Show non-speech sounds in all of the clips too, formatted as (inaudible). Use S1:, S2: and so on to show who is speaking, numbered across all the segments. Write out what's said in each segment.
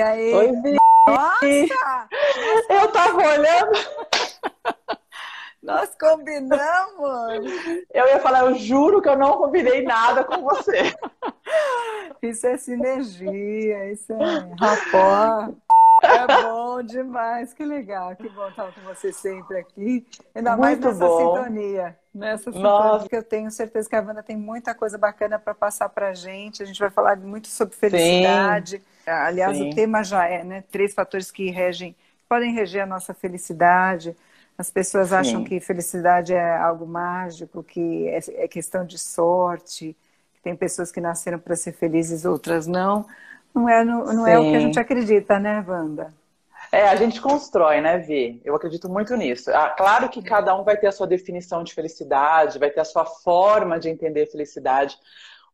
S1: E aí?
S2: Oi, Vi.
S1: Nossa!
S2: Eu tava olhando.
S1: Nós combinamos!
S2: Eu ia falar, eu juro que eu não combinei nada com você.
S1: Isso é sinergia, isso é rapó. É bom demais, que legal, que bom estar com você sempre aqui. Ainda mais
S2: Muito
S1: nessa
S2: bom.
S1: sintonia. Nessa
S2: Nossa.
S1: sintonia que eu tenho certeza que a Wanda tem muita coisa bacana para passar para a gente. A gente vai falar muito sobre felicidade. Aliás,
S2: Sim.
S1: o tema já é, né? Três fatores que regem, podem reger a nossa felicidade. As pessoas
S2: Sim.
S1: acham que felicidade é algo mágico, que é, é questão de sorte, que tem pessoas que nasceram para ser felizes, outras não. Não é, não, não é o que a gente acredita, né, Wanda?
S2: É, a gente constrói, né, Vi? Eu acredito muito nisso. Ah, claro que cada um vai ter a sua definição de felicidade, vai ter a sua forma de entender felicidade.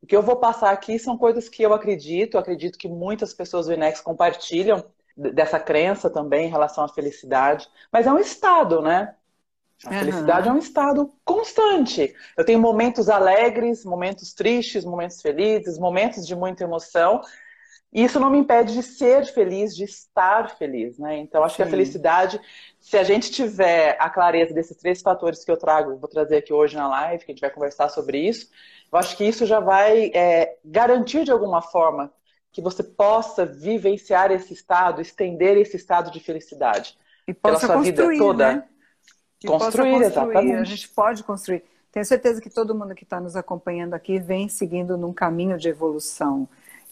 S2: O que eu vou passar aqui são coisas que eu acredito, acredito que muitas pessoas do INEX compartilham dessa crença também em relação à felicidade. Mas é um estado, né? A
S1: Aham.
S2: felicidade é um estado constante. Eu tenho momentos alegres, momentos tristes, momentos felizes, momentos de muita emoção. E isso não me impede de ser feliz, de estar feliz, né? Então, acho que a
S1: Sim.
S2: felicidade, se a gente tiver a clareza desses três fatores que eu trago, vou trazer aqui hoje na live, que a gente vai conversar sobre isso, eu acho que isso já vai é, garantir de alguma forma que você possa vivenciar esse estado, estender esse estado de felicidade.
S1: E
S2: Pela
S1: possa
S2: sua vida toda.
S1: né?
S2: Construir,
S1: construir.
S2: exatamente.
S1: A gente pode construir. Tenho certeza que todo mundo que está nos acompanhando aqui vem seguindo num caminho de evolução.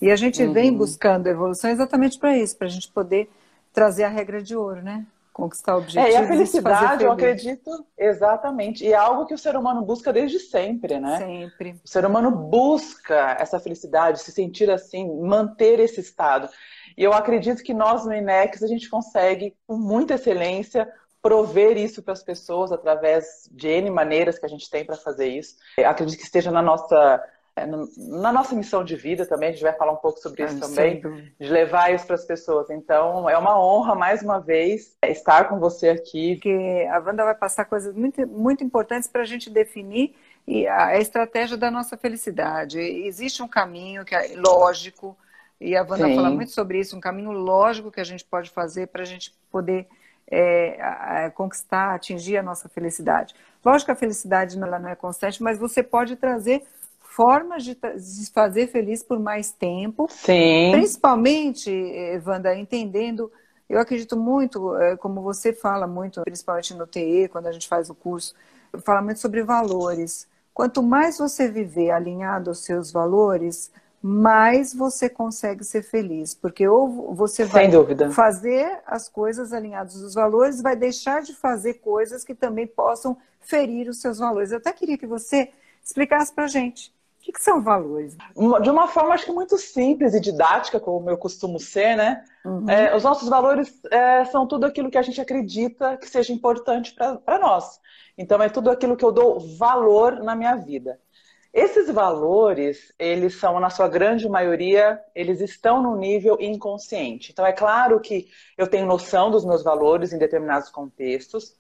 S1: E a gente vem
S2: Uhum.
S1: buscando evolução exatamente para isso, para a gente poder trazer a regra de ouro, né? Conquistar objetivos
S2: É, e a felicidade, eu
S1: feliz.
S2: acredito, exatamente. E é algo que o ser humano busca desde sempre, né?
S1: Sempre.
S2: O ser humano busca essa felicidade, se sentir assim, manter esse estado. E eu acredito que nós no INEX a gente consegue, com muita excelência, prover isso para as pessoas através de N maneiras que a gente tem para fazer isso. Eu acredito que esteja na nossa, é, na nossa missão de vida também, a gente vai falar um pouco sobre isso
S1: Ah,
S2: também
S1: sem dúvida.
S2: de levar isso para as pessoas. Então, é uma honra, mais uma vez, estar com você aqui.
S1: Porque a Wanda vai passar coisas muito, muito importantes para a gente definir e a estratégia da nossa felicidade. Existe um caminho que é lógico, e a Wanda
S2: Sim.
S1: fala muito sobre isso, um caminho lógico que a gente pode fazer para a gente poder é, conquistar, atingir a nossa felicidade. Lógico que a felicidade ela não é constante, mas você pode trazer formas de, se fazer feliz por mais tempo,
S2: Sim,
S1: Principalmente, eh, Wanda, entendendo, eu acredito muito, eh, como você fala muito, principalmente no TE, quando a gente faz o curso, fala muito sobre valores. Quanto mais você viver alinhado aos seus valores, mais você consegue ser feliz. Porque ou você vai fazer as coisas alinhadas aos valores, vai deixar de fazer coisas que também possam ferir os seus valores. Eu até queria que você explicasse pra gente. O que, são valores?
S2: De uma forma, acho que muito simples e didática, como eu costumo ser, né?
S1: Uhum.
S2: É, os nossos valores é, são tudo aquilo que a gente acredita que seja importante para nós. Então, é tudo aquilo que eu dou valor na minha vida. Esses valores, eles são, na sua grande maioria, eles estão no nível inconsciente. Então, é claro que eu tenho noção dos meus valores em determinados contextos,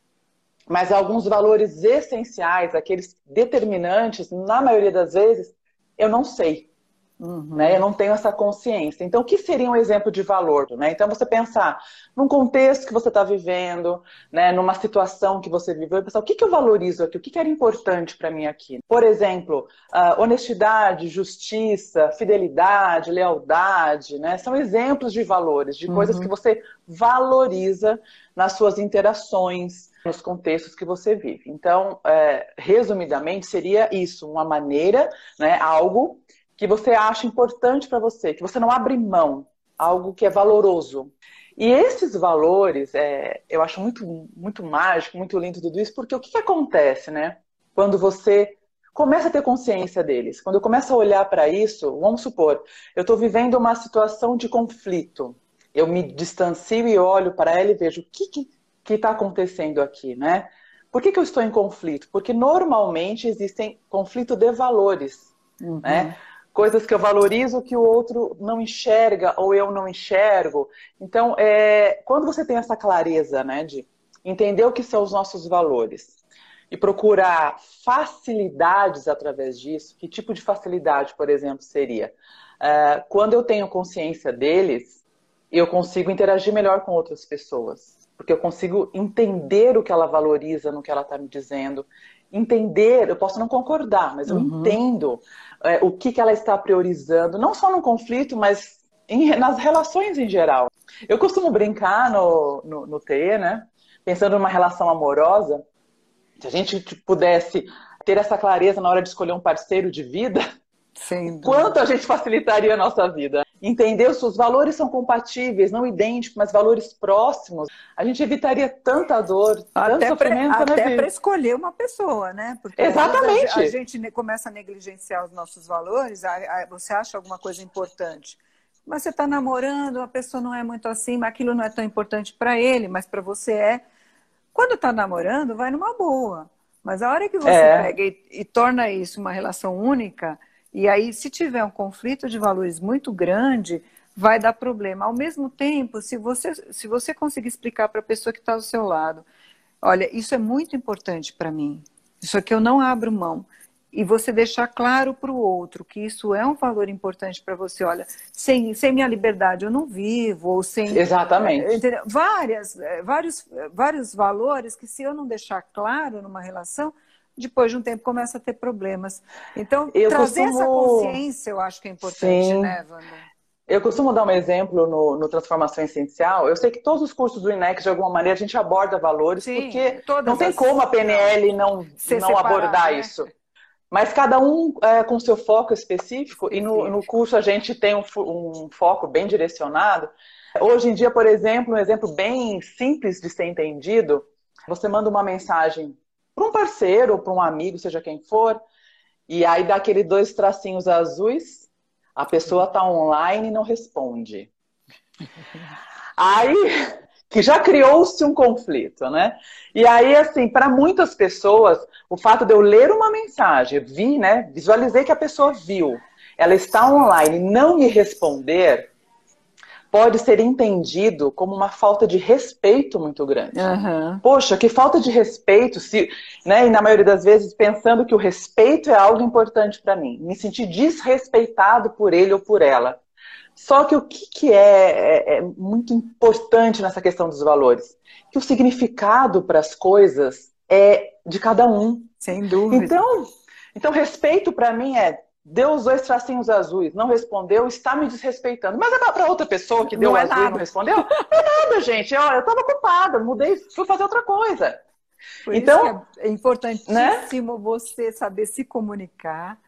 S2: mas alguns valores essenciais, aqueles determinantes, na maioria das vezes, eu não sei
S1: Uhum.
S2: né? Eu não tenho essa consciência. Então, o que seria um exemplo de valor? Né? Então, você pensar num contexto que você está vivendo, né? numa situação que você viveu, e pensar o que, que eu valorizo aqui, o que, que era importante para mim aqui. Por exemplo, honestidade, justiça, fidelidade, lealdade, né? são exemplos de valores, de coisas
S1: Uhum.
S2: que você valoriza nas suas interações, nos contextos que você vive. Então, é, resumidamente, seria isso, uma maneira, né, algo que você acha importante para você, que você não abre mão, algo que é valoroso. E esses valores, é, eu acho muito, muito mágico, muito lindo tudo isso, porque o que, que acontece, né? Quando você começa a ter consciência deles, quando eu começo a olhar para isso, vamos supor, eu estou vivendo uma situação de conflito, eu me distancio e olho para ela e vejo o que está acontecendo aqui, né? Por que, que eu estou em conflito? Porque normalmente existem conflito de valores,
S1: Uhum.
S2: né? coisas que eu valorizo que o outro não enxerga ou eu não enxergo. Então, é, quando você tem essa clareza, né, de entender o que são os nossos valores e procurar facilidades através disso, que tipo de facilidade, por exemplo, seria? É, quando eu tenho consciência deles, eu consigo interagir melhor com outras pessoas. Porque eu consigo entender o que ela valoriza no que ela está me dizendo. Entender, eu posso não concordar, mas eu uhum. entendo é, o que, que ela está priorizando, não só no conflito, mas em, nas relações em geral. Eu costumo brincar no, no, no TE, né? Pensando numa relação amorosa, se a gente pudesse ter essa clareza na hora de escolher um parceiro de vida, quanto a gente facilitaria a nossa vida. Entender se os valores são compatíveis, não idênticos, mas valores próximos, a gente evitaria tanta dor, até tanto sofrimento.
S1: Pra, até para escolher uma pessoa, né?
S2: Porque Exatamente.
S1: A gente começa a negligenciar os nossos valores, você acha alguma coisa importante. Mas você está namorando, a pessoa não é muito assim, mas aquilo não é tão importante para ele, mas para você é. Quando está namorando, vai numa boa. Mas a hora que você é. pega e, e torna isso uma relação única, e aí, se tiver um conflito de valores muito grande, vai dar problema. Ao mesmo tempo, se você, se você conseguir explicar para a pessoa que está ao seu lado, olha, isso é muito importante para mim, isso aqui eu não abro mão. E você deixar claro para o outro que isso é um valor importante para você. Olha, sem, sem minha liberdade eu não vivo, ou sem.
S2: Exatamente.
S1: Entendeu? Várias, eh, vários, eh, vários valores que, se eu não deixar claro numa relação, depois de um tempo começa a ter problemas. Então, eu trazer costumo... essa consciência eu acho que é importante, Sim. né, Wanda?
S2: Eu costumo dar um exemplo no, no, Transformação Essencial. Eu sei que todos os cursos do INEX, de alguma maneira, a gente aborda valores, Sim, porque não tem como a PNL não, não abordar né? isso. Mas cada um é, com seu foco específico, e no, no curso a gente tem um, um foco bem direcionado. Hoje em dia, por exemplo, um exemplo bem simples de ser entendido, você manda uma mensagem para um parceiro ou para um amigo, seja quem for, e aí dá aquele dois tracinhos azuis, a pessoa está online e não responde. (laughs) Aí que já criou-se um conflito, né? E aí, assim, para muitas pessoas, o fato de eu ler uma mensagem, vi, né? Visualizei que a pessoa viu, ela está online, não me responder, pode ser entendido como uma falta de respeito muito grande. Uhum. Poxa, que falta de respeito, se, né? E na maioria das vezes pensando que o respeito é algo importante para mim, me sentir desrespeitado por ele ou por ela. Só que o que, que é, é, é muito importante nessa questão dos valores? Que o significado para as coisas é de cada um.
S1: Sem dúvida.
S2: Então, então respeito para mim é deu os dois tracinhos azuis, não respondeu, está me desrespeitando. Mas é para outra pessoa que deu não é azul e não respondeu? Não é nada, gente. Olha, eu estava ocupada, mudei, fui fazer outra coisa.
S1: Por então, é importantíssimo né? você saber se comunicar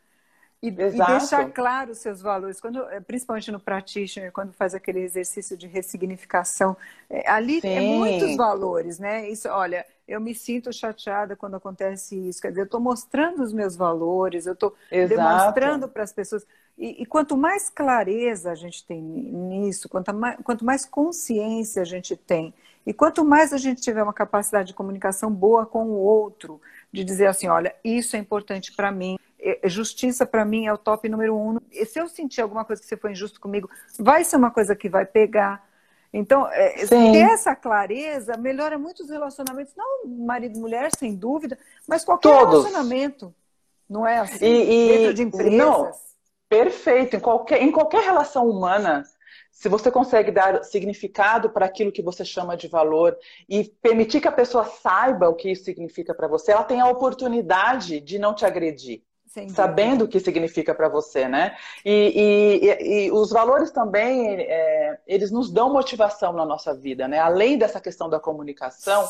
S1: e, e, deixar claro os seus valores, quando, eh, principalmente no practitioner, quando faz aquele exercício de ressignificação, é, ali Sim. é muitos valores, né? Isso, olha, eu me sinto chateada quando acontece isso. Quer dizer, eu estou mostrando os meus valores, eu estou demonstrando para as pessoas. E, e, quanto mais clareza a gente tem nisso, quanto mais, quanto mais consciência a gente tem, e quanto mais a gente tiver uma capacidade de comunicação boa com o outro, de dizer assim, olha, isso é importante para mim, justiça para mim é o top número um. E se eu sentir alguma coisa que você foi injusto comigo, vai ser uma coisa que vai pegar. Então, é, ter essa clareza melhora muito os relacionamentos, não marido e mulher, sem dúvida, mas qualquer Todos. relacionamento. Não é assim? E, e, dentro de empresas. Não,
S2: perfeito. Em qualquer, em qualquer relação humana, se você consegue dar significado para aquilo que você chama de valor e permitir que a pessoa saiba o que isso significa para você, ela tem a oportunidade de não te agredir sabendo o que significa para você, né? E, e, e, os valores também, é, eles nos dão motivação na nossa vida, né? Além dessa questão da comunicação,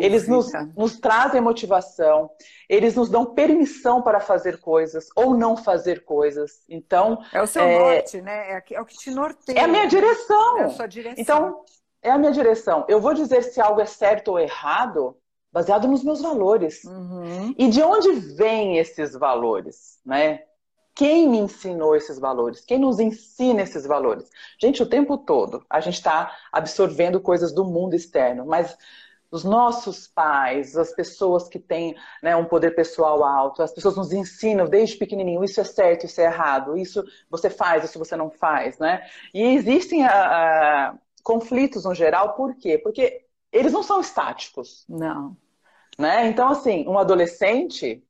S2: eles nos, nos trazem motivação, eles nos dão permissão para fazer coisas ou não fazer coisas. Então
S1: é o seu é, norte, né? É, é o que te norteia.
S2: É a minha direção. É a sua direção. Então é a minha direção. Eu vou dizer se algo é certo ou errado baseado nos meus valores. Uhum. E de onde vêm esses valores, né? Quem me ensinou esses valores? Quem nos ensina esses valores? Gente, o tempo todo a gente está absorvendo coisas do mundo externo, mas os nossos pais, as pessoas que têm né, um poder pessoal alto, as pessoas nos ensinam desde pequenininho, isso é certo, isso é errado, isso você faz, isso você não faz, né? E existem a, ah, a, ah, conflitos no geral, por quê? Porque eles não são estáticos.
S1: Não.
S2: Né? Então, assim, um adolescente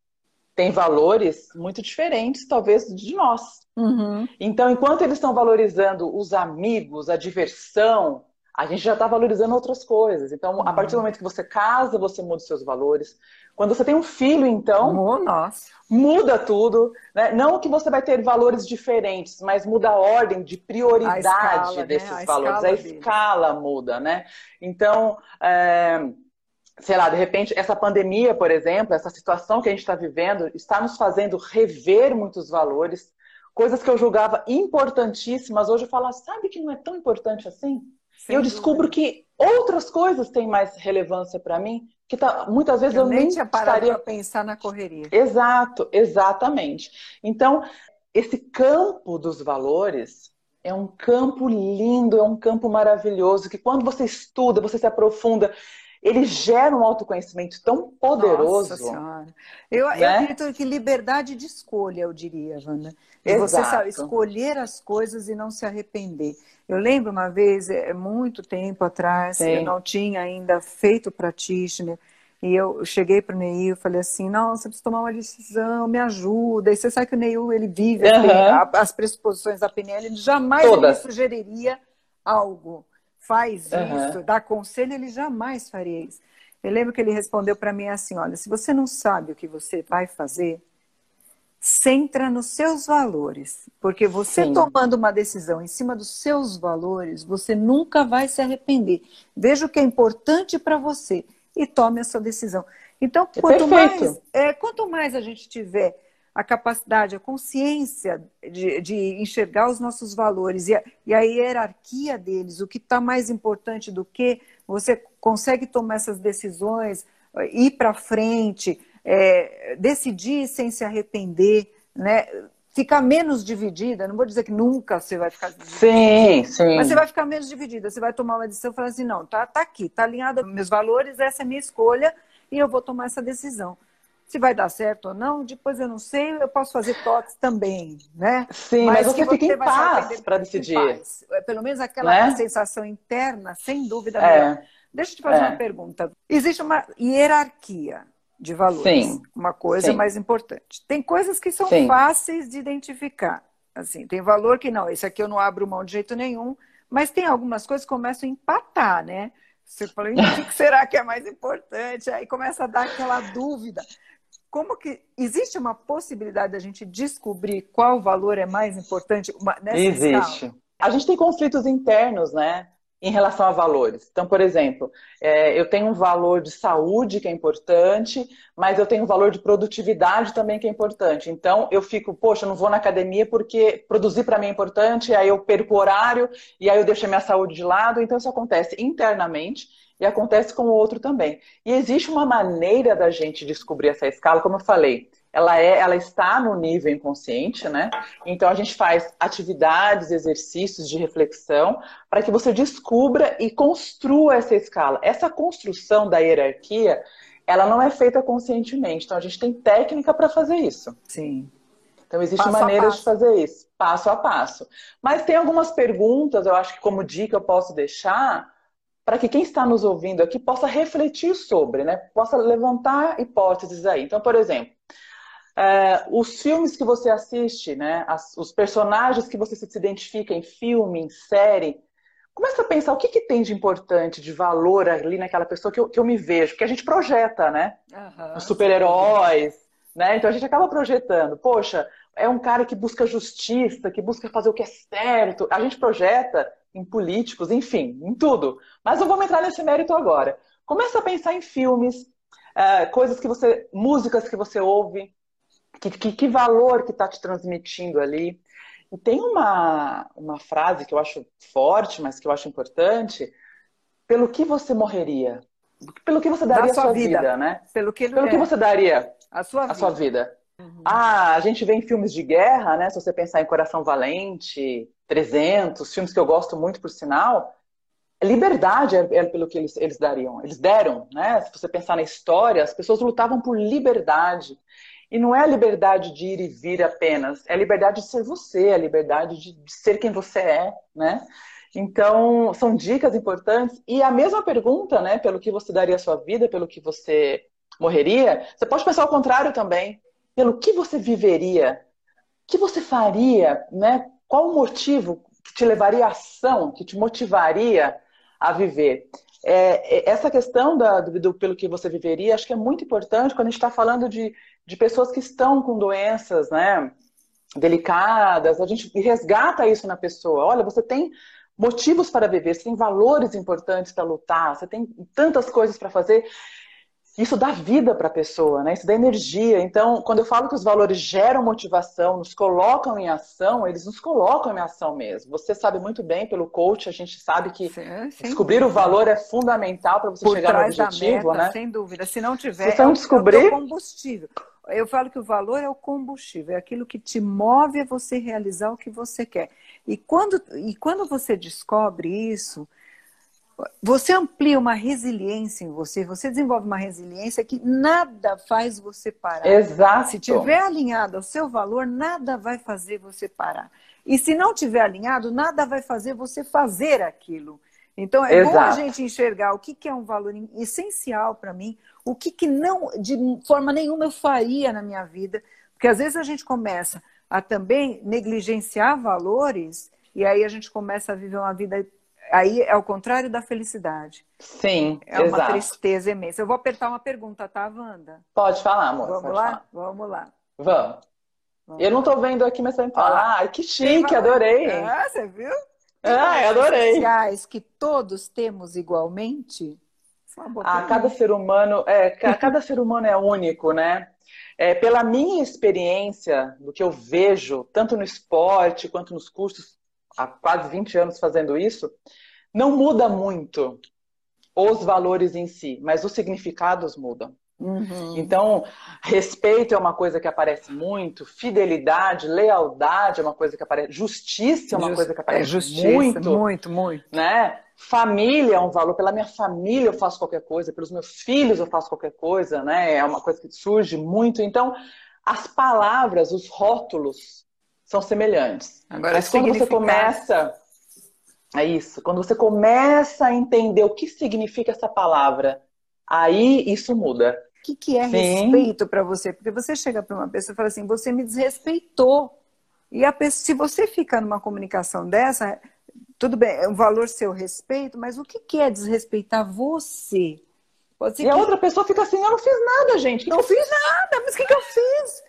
S2: tem valores muito diferentes, talvez, de nós. Uhum. Então, enquanto eles estão valorizando os amigos, a diversão, a gente já está valorizando outras coisas. Então, uhum. a partir do momento que você casa, você muda os seus valores. Quando você tem um filho, então,
S1: oh, nossa.
S2: muda tudo. Né? Não que você vai ter valores diferentes, mas muda a ordem de prioridade escala, né? desses né? valores. A escala muda, né? Então, é sei lá, de repente, essa pandemia, por exemplo, essa situação que a gente está vivendo, está nos fazendo rever muitos valores, coisas que eu julgava importantíssimas, hoje eu falo, ah, sabe que não é tão importante assim? Sem e eu descubro que outras coisas têm mais relevância para mim, que tá, muitas vezes eu, eu nem tinha estaria...
S1: pensar na correria.
S2: Exato, exatamente. Então, esse campo dos valores é um campo lindo, é um campo maravilhoso, que quando você estuda, você se aprofunda, ele gera um autoconhecimento tão poderoso. Nossa
S1: Senhora. Eu, né? eu acredito que liberdade de escolha, eu diria, Wanda. De você sabe, escolher as coisas e não se arrepender. Eu lembro uma vez, é, muito tempo atrás, Sim. eu não tinha ainda feito practitioner, e eu cheguei para o Neil e falei assim, não, você precisa tomar uma decisão, me ajuda. E você sabe que o Neil, ele vive uhum. as pressuposições da PNL, ele jamais me sugeriria algo faz uhum. isso, dá conselho, ele jamais faria isso. Eu lembro que ele respondeu para mim assim: olha, se você não sabe o que você vai fazer, centra nos seus valores, porque você Sim. tomando uma decisão em cima dos seus valores, você nunca vai se arrepender. Veja o que é importante para você e tome a sua decisão. Então, é quanto, mais, é, quanto mais a gente tiver a capacidade, a consciência de, de enxergar os nossos valores e a, e a hierarquia deles, o que está mais importante do que você consegue tomar essas decisões, ir para frente, é, decidir sem se arrepender, né? ficar menos dividida, não vou dizer que nunca você vai ficar dividida,
S2: sim, sim.
S1: mas você vai ficar menos dividida, você vai tomar uma decisão e falar assim, não, tá, tá aqui, tá alinhado aos meus valores, essa é a minha escolha e eu vou tomar essa decisão. Se vai dar certo ou não, depois eu não sei, eu posso fazer toques também, né?
S2: Sim, mas, mas você fica em paz para decidir.
S1: É, pelo menos aquela né? sensação interna, sem dúvida. É. Deixa eu te fazer é. uma pergunta. Existe uma hierarquia de valores, Sim. uma coisa Sim. mais importante. Tem coisas que são Sim. fáceis de identificar. Assim, tem valor que não, esse aqui eu não abro mão de jeito nenhum, mas tem algumas coisas que começam a empatar, né? Você falou, o que será que é mais importante? Aí começa a dar aquela dúvida como que existe uma possibilidade da gente descobrir qual valor é mais importante nessa
S2: Existe.
S1: Escala?
S2: A gente tem conflitos internos, né? Em relação a valores. Então, por exemplo, é, eu tenho um valor de saúde que é importante, mas eu tenho um valor de produtividade também que é importante. Então, eu fico, poxa, eu não vou na academia porque produzir para mim é importante, aí eu perco o horário, e aí eu deixo a minha saúde de lado. Então, isso acontece internamente e acontece com o outro também. E existe uma maneira da gente descobrir essa escala, como eu falei, ela, é, ela está no nível inconsciente, né? Então a gente faz atividades, exercícios de reflexão para que você descubra e construa essa escala. Essa construção da hierarquia, ela não é feita conscientemente. Então a gente tem técnica para fazer isso.
S1: Sim.
S2: Então existe maneiras de fazer isso, passo a passo. Mas tem algumas perguntas, eu acho que como dica eu posso deixar para que quem está nos ouvindo aqui possa refletir sobre, né? Possa levantar hipóteses aí. Então, por exemplo, é, os filmes que você assiste, né? As, os personagens que você se identifica em filme, em série, começa a pensar o que, que tem de importante, de valor ali naquela pessoa que eu, que eu me vejo, que a gente projeta, né? Uhum, os super-heróis, né? Então a gente acaba projetando. Poxa, é um cara que busca justiça, que busca fazer o que é certo. A gente projeta em políticos, enfim, em tudo. Mas não vamos entrar nesse mérito agora. Começa a pensar em filmes, uh, coisas que você, músicas que você ouve, que, que, que valor que está te transmitindo ali. E tem uma, uma frase que eu acho forte, mas que eu acho importante. Pelo que você morreria? Pelo que você daria a sua vida. vida, né?
S1: Pelo que,
S2: Pelo é. que você daria
S1: a sua
S2: a
S1: vida.
S2: Sua vida. Uhum. Ah, a gente vê em filmes de guerra, né? Se você pensar em Coração Valente, 300, filmes que eu gosto muito, por sinal, liberdade é, é, pelo que eles, eles dariam. Eles deram, né? Se você pensar na história, as pessoas lutavam por liberdade. E não é a liberdade de ir e vir apenas, é a liberdade de ser você, é a liberdade de, de ser quem você é, né? Então, são dicas importantes. E a mesma pergunta, né? Pelo que você daria a sua vida, pelo que você morreria, você pode pensar ao contrário também. Pelo que você viveria que você faria, né? Qual o motivo que te levaria à ação, que te motivaria a viver? É, é, essa questão da, do, do, pelo que você viveria, acho que é muito importante quando a gente está falando de, de pessoas que estão com doenças, né? Delicadas, a gente resgata isso na pessoa. Olha, você tem motivos para viver, você tem valores importantes para lutar, você tem tantas coisas para fazer isso dá vida para a pessoa, né? Isso dá energia. Então, quando eu falo que os valores geram motivação, nos colocam em ação, eles nos colocam em ação mesmo. Você sabe muito bem, pelo coach, a gente sabe que sim, descobrir dúvida. o valor é fundamental para você
S1: Por
S2: chegar no objetivo,
S1: meta,
S2: né?
S1: Sem dúvida. Se não tiver,
S2: Se não
S1: é,
S2: descobrir... é
S1: o combustível. Eu falo que o valor é o combustível, é aquilo que te move a você realizar o que você quer. E quando, e quando você descobre isso, você amplia uma resiliência em você, você desenvolve uma resiliência que nada faz você parar.
S2: Exato.
S1: Se tiver alinhado ao seu valor, nada vai fazer você parar. E se não tiver alinhado, nada vai fazer você fazer aquilo. Então é Exato. bom a gente enxergar o que, que é um valor essencial para mim, o que, que não, de forma nenhuma, eu faria na minha vida. Porque às vezes a gente começa a também negligenciar valores e aí a gente começa a viver uma vida Aí é o contrário da felicidade.
S2: Sim,
S1: É uma exato. tristeza imensa. Eu vou apertar uma pergunta, tá, Wanda?
S2: Pode falar, amor.
S1: Vamos lá?
S2: Falar.
S1: Vamos lá.
S2: Vamos. Vamos. Eu não tô vendo aqui, mas você falar. Ai, que chique, adorei.
S1: Ah, você viu?
S2: Ah, adorei.
S1: Sociais que todos temos igualmente.
S2: Ah, cada ser humano é, cada ser humano é único, né? É, pela minha experiência, do que eu vejo, tanto no esporte quanto nos cursos, há quase 20 anos fazendo isso, não muda muito os valores em si, mas os significados mudam. Uhum. Então, respeito é uma coisa que aparece muito, fidelidade, lealdade é uma coisa que aparece, justiça é uma Just, coisa que aparece é justiça, muito,
S1: muito, muito,
S2: né? Família é um valor. Pela minha família eu faço qualquer coisa, pelos meus filhos eu faço qualquer coisa, né? É uma coisa que surge muito. Então, as palavras, os rótulos, são semelhantes. Agora, Mas quando você começa. É isso. Quando você começa a entender o que significa essa palavra, aí isso muda.
S1: O que, que é Sim. respeito para você? Porque você chega para uma pessoa e fala assim: você me desrespeitou. E a pessoa, se você fica numa comunicação dessa, tudo bem, é um valor seu respeito, mas o que, que é desrespeitar você?
S2: e que... a outra pessoa fica assim: eu não fiz nada, gente.
S1: Que não fiz nada, mas o que, que eu fiz?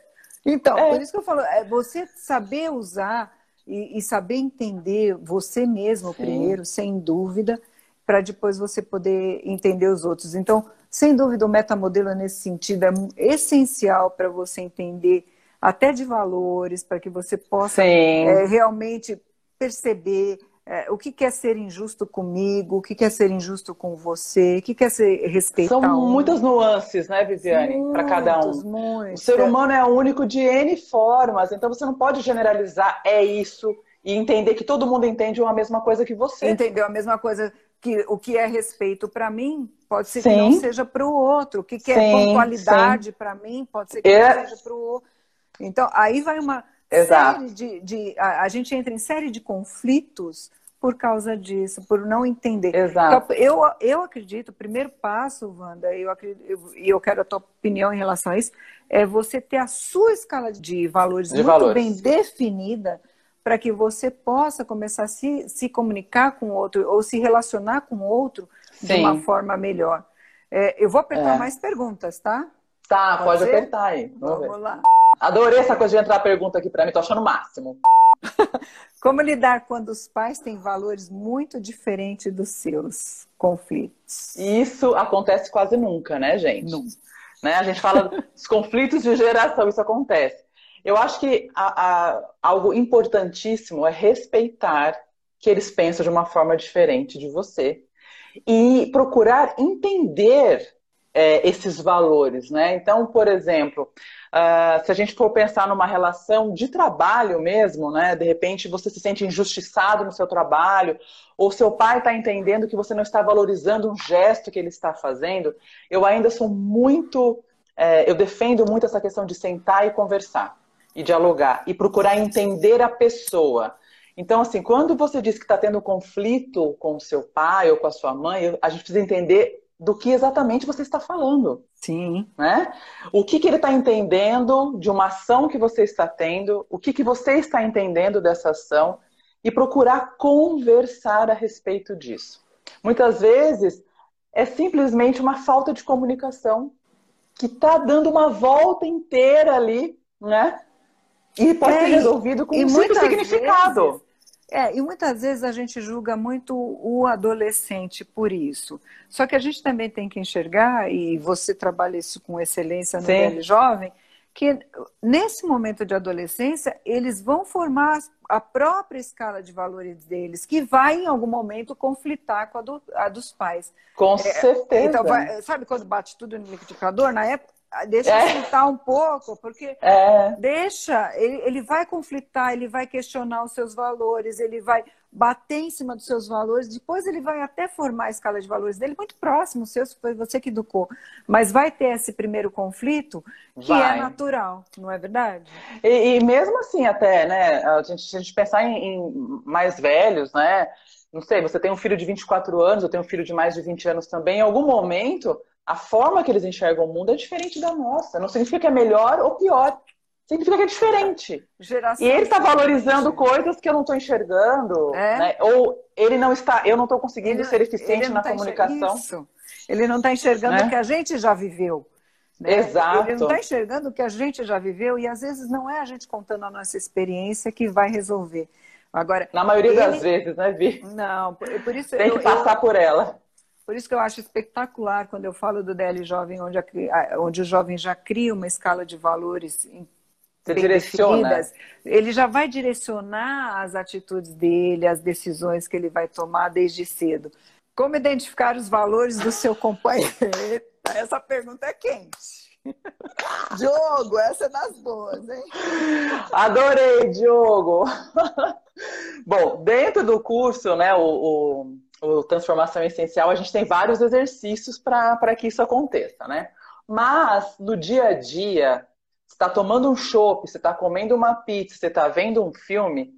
S1: Então, é. por isso que eu falo, é você saber usar e, e saber entender você mesmo Sim. primeiro, sem dúvida, para depois você poder entender os outros. Então, sem dúvida, o metamodelo nesse sentido é essencial para você entender até de valores, para que você possa é, realmente perceber é, o que quer ser injusto comigo, o que quer ser injusto com você, o que quer ser respeitar.
S2: São um. muitas nuances, né, Viviane, para cada um. O ser humano é único de N formas, então você não pode generalizar, é isso, e entender que todo mundo entende uma mesma coisa que você.
S1: Entendeu a mesma coisa que o que é respeito para mim pode ser sim. que não seja para o outro. O que, que é pontualidade para mim pode ser que é... não seja para o outro. Então, aí vai uma Exato. série de. de a, a, gente entra em série de conflitos por causa disso, por não entender.
S2: Exato.
S1: Então, eu, eu acredito, o primeiro passo, Wanda, e eu, acredito, eu, eu quero a tua opinião em relação a isso, é você ter a sua escala de valores de muito valores. bem definida para que você possa começar a se, se comunicar com o outro ou se relacionar com o outro Sim. de uma forma melhor. É, eu vou apertar é. mais perguntas, tá?
S2: Tá, pode, pode apertar aí.
S1: Vamos, Vamos lá.
S2: Adorei essa coisa de entrar pergunta aqui para mim, tô achando o máximo. (laughs)
S1: Como lidar quando os pais têm valores muito diferentes dos seus conflitos?
S2: Isso acontece quase nunca, né, gente?
S1: Nunca.
S2: Né? A gente fala dos conflitos de geração, isso acontece. Eu acho que a, a, algo importantíssimo é respeitar que eles pensam de uma forma diferente de você e procurar entender é, esses valores, né? Então, por exemplo, uh, se a gente for pensar numa relação de trabalho mesmo, né? De repente você se sente injustiçado no seu trabalho, ou seu pai está entendendo que você não está valorizando um gesto que ele está fazendo, eu ainda sou muito, é, eu defendo muito essa questão de sentar e conversar e dialogar e procurar entender a pessoa. Então, assim, quando você diz que está tendo conflito com o seu pai ou com a sua mãe, a gente precisa entender do que exatamente você está falando.
S1: Sim.
S2: Né? O que, que ele está entendendo de uma ação que você está tendo, o que, que você está entendendo dessa ação e procurar conversar a respeito disso. Muitas vezes é simplesmente uma falta de comunicação que está dando uma volta inteira ali, né? E pode é, ser resolvido com um simples significado.
S1: Vezes, é, e muitas vezes a gente julga muito o adolescente por isso. Só que a gente também tem que enxergar, e você trabalha isso com excelência no velho jovem, que nesse momento de adolescência, eles vão formar a própria escala de valores deles, que vai em algum momento conflitar com a, do, a dos pais.
S2: Com é, certeza.
S1: Então, vai, sabe quando bate tudo no liquidificador? Na época, deixa é. soltar um pouco, porque é. deixa, ele, ele vai conflitar, ele vai questionar os seus valores, ele vai bater em cima dos seus valores, depois ele vai até formar a escala de valores dele muito próximo, seu, foi você que educou. Mas vai ter esse primeiro conflito que é vai. é natural, não é verdade?
S2: E, e, mesmo assim, até, né, a gente, se a gente pensar em, em mais velhos, né? Não sei, você tem um filho de 24 anos, eu tenho um filho de mais de 20 anos também, em algum momento a forma que eles enxergam o mundo é diferente da nossa. Não significa que é melhor ou pior. Significa que é diferente. Geração e ele está valorizando coisas que eu não estou enxergando. É? Né? Ou ele não está, eu não estou conseguindo ele, ser eficiente na tá comunicação. Isso.
S1: Ele não está enxergando né? o que a gente já viveu.
S2: Né? Exato.
S1: Ele não está enxergando o que a gente já viveu e às vezes não é a gente contando a nossa experiência que vai resolver. Agora,
S2: na maioria ele... das vezes, né, Vi?
S1: Não, por, por isso
S2: tem eu, que passar eu... por ela.
S1: Por isso que eu acho espetacular quando eu falo do DL Jovem, onde, a, onde o jovem já cria uma escala de valores
S2: Você direciona. Definidas,
S1: ele já vai direcionar as atitudes dele, as decisões que ele vai tomar desde cedo. Como identificar os valores do seu companheiro? (laughs) Essa pergunta é quente. (laughs) Diogo, essa é das boas, hein?
S2: Adorei, Diogo. (laughs) Bom, dentro do curso, né, o, o o Transformação Essencial, a gente tem vários exercícios para que isso aconteça, né? Mas no dia a dia, você está tomando um chopp, você está comendo uma pizza, você está vendo um filme,